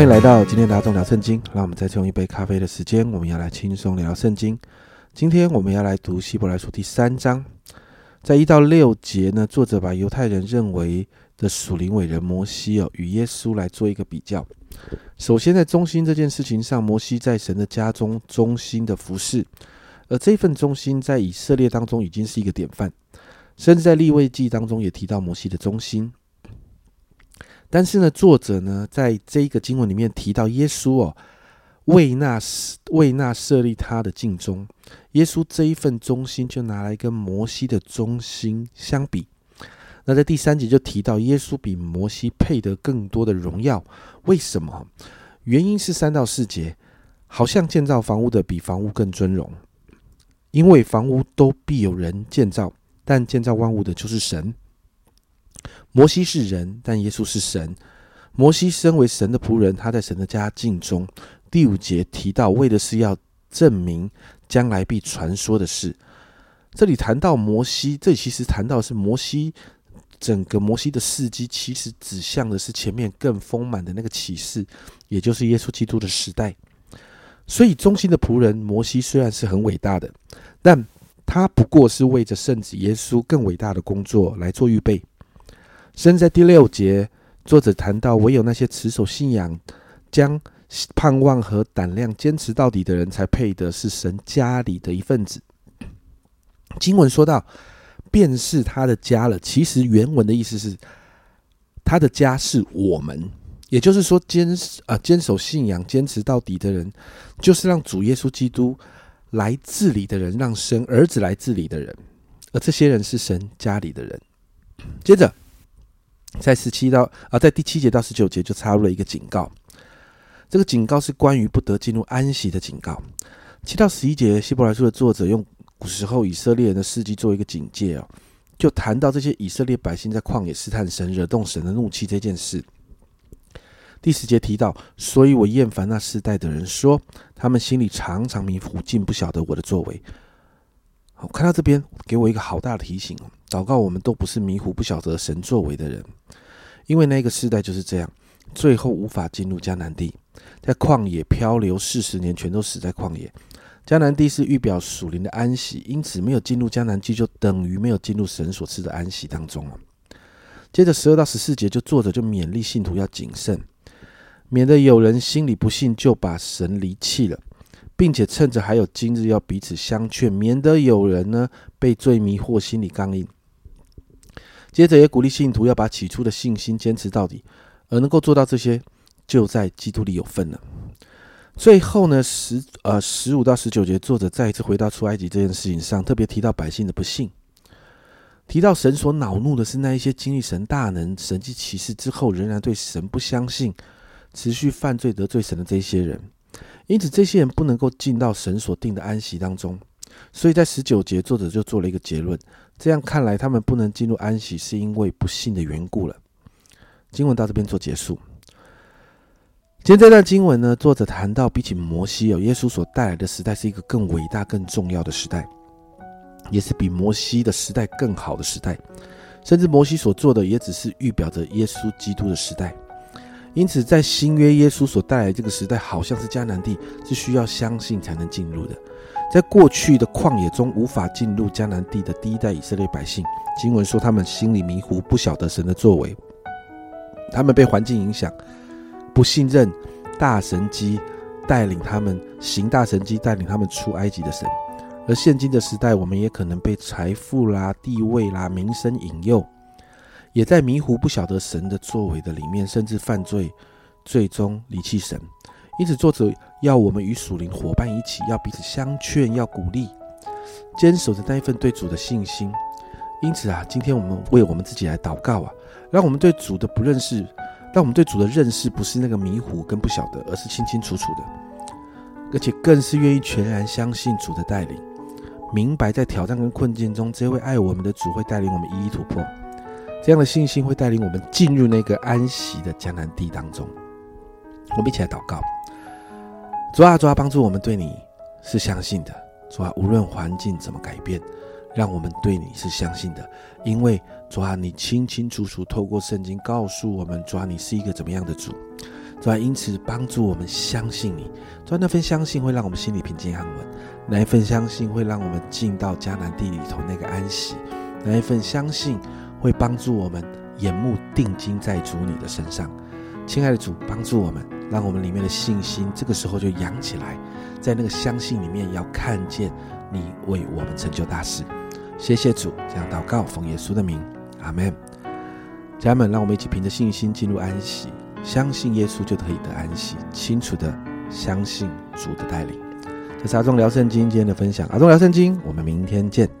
欢迎来到今天的阿忠聊圣经。让我们再次用一杯咖啡的时间，我们要来轻松聊圣经。今天我们要来读希伯来书第三章，在一到六节呢，作者把犹太人认为的属灵伟人摩西哦，与耶稣来做一个比较。首先，在忠心这件事情上，摩西在神的家中忠心的服侍，而这份忠心在以色列当中已经是一个典范，甚至在立位记当中也提到摩西的忠心。但是呢，作者呢，在这一个经文里面提到耶稣哦，为那为那设立他的敬忠，耶稣这一份忠心就拿来跟摩西的忠心相比。那在第三节就提到耶稣比摩西配得更多的荣耀，为什么？原因是三到四节，好像建造房屋的比房屋更尊荣，因为房屋都必有人建造，但建造万物的就是神。摩西是人，但耶稣是神。摩西身为神的仆人，他在神的家敬忠。第五节提到，为的是要证明将来必传说的事。这里谈到摩西，这里其实谈到是摩西整个摩西的事迹，其实指向的是前面更丰满的那个启示，也就是耶稣基督的时代。所以，忠心的仆人摩西虽然是很伟大的，但他不过是为着圣子耶稣更伟大的工作来做预备。甚至在第六节，作者谈到，唯有那些持守信仰、将盼望和胆量坚持到底的人，才配得是神家里的一份子。经文说到，便是他的家了。其实原文的意思是，他的家是我们，也就是说，坚啊坚守信仰、坚持到底的人，就是让主耶稣基督来治理的人，让生儿子来治理的人，而这些人是神家里的人。接着。在十七到啊，在第七节到十九节就插入了一个警告，这个警告是关于不得进入安息的警告。七到十一节，希伯来书的作者用古时候以色列人的事迹做一个警戒哦，就谈到这些以色列百姓在旷野试探神、惹动神的怒气这件事。第十节提到，所以我厌烦那世代的人，说他们心里常常迷糊，竟不晓得我的作为。好，看到这边，给我一个好大的提醒哦。祷告，我们都不是迷糊不晓得神作为的人，因为那个时代就是这样，最后无法进入迦南地，在旷野漂流四十年，全都死在旷野。迦南地是预表属灵的安息，因此没有进入迦南地，就等于没有进入神所赐的安息当中了。接着十二到十四节，就作者就勉励信徒要谨慎，免得有人心里不信，就把神离弃了。并且趁着还有今日，要彼此相劝，免得有人呢被罪迷惑，心里刚硬。接着也鼓励信徒要把起初的信心坚持到底，而能够做到这些，就在基督里有份了。最后呢，十呃十五到十九节，作者再一次回到出埃及这件事情上，特别提到百姓的不幸，提到神所恼怒的是那一些经历神大能、神迹奇事之后，仍然对神不相信、持续犯罪得罪神的这些人。因此，这些人不能够进到神所定的安息当中，所以在十九节，作者就做了一个结论：这样看来，他们不能进入安息，是因为不信的缘故了。经文到这边做结束。今天这段经文呢，作者谈到，比起摩西，有耶稣所带来的时代是一个更伟大、更重要的时代，也是比摩西的时代更好的时代，甚至摩西所做的，也只是预表着耶稣基督的时代。因此，在新约耶稣所带来这个时代，好像是迦南地，是需要相信才能进入的。在过去的旷野中，无法进入迦南地的第一代以色列百姓，经文说他们心里迷糊，不晓得神的作为，他们被环境影响，不信任大神机带领他们行大神机带领他们出埃及的神。而现今的时代，我们也可能被财富啦、地位啦、名声引诱。也在迷糊不晓得神的作为的里面，甚至犯罪，最终离弃神。因此，作者要我们与属灵伙伴一起，要彼此相劝，要鼓励，坚守着那一份对主的信心。因此啊，今天我们为我们自己来祷告啊，让我们对主的不认识，让我们对主的认识不是那个迷糊跟不晓得，而是清清楚楚的，而且更是愿意全然相信主的带领，明白在挑战跟困境中，这位爱我们的主会带领我们一一突破。这样的信心会带领我们进入那个安息的迦南地当中。我们一起来祷告：主啊，主啊，帮助我们对你是相信的。主啊，无论环境怎么改变，让我们对你是相信的。因为主啊，你清清楚楚透过圣经告诉我们，主啊，你是一个怎么样的主？主啊，因此帮助我们相信你。主啊，那份相信会让我们心里平静安稳，那一份相信会让我们进到迦南地里头那个安息，那一份相信会帮助我们眼目定睛在主你的身上。亲爱的主，帮助我们，让我们里面的信心这个时候就扬起来，在那个相信里面要看见你为我们成就大事。谢谢主，这样祷告，奉耶稣的名，阿门。家人们，让我们一起凭着信心进入安息，相信耶稣就可以得安息，清楚的相信主的带领。这是阿忠聊圣经今天的分享，阿忠聊圣经，我们明天见。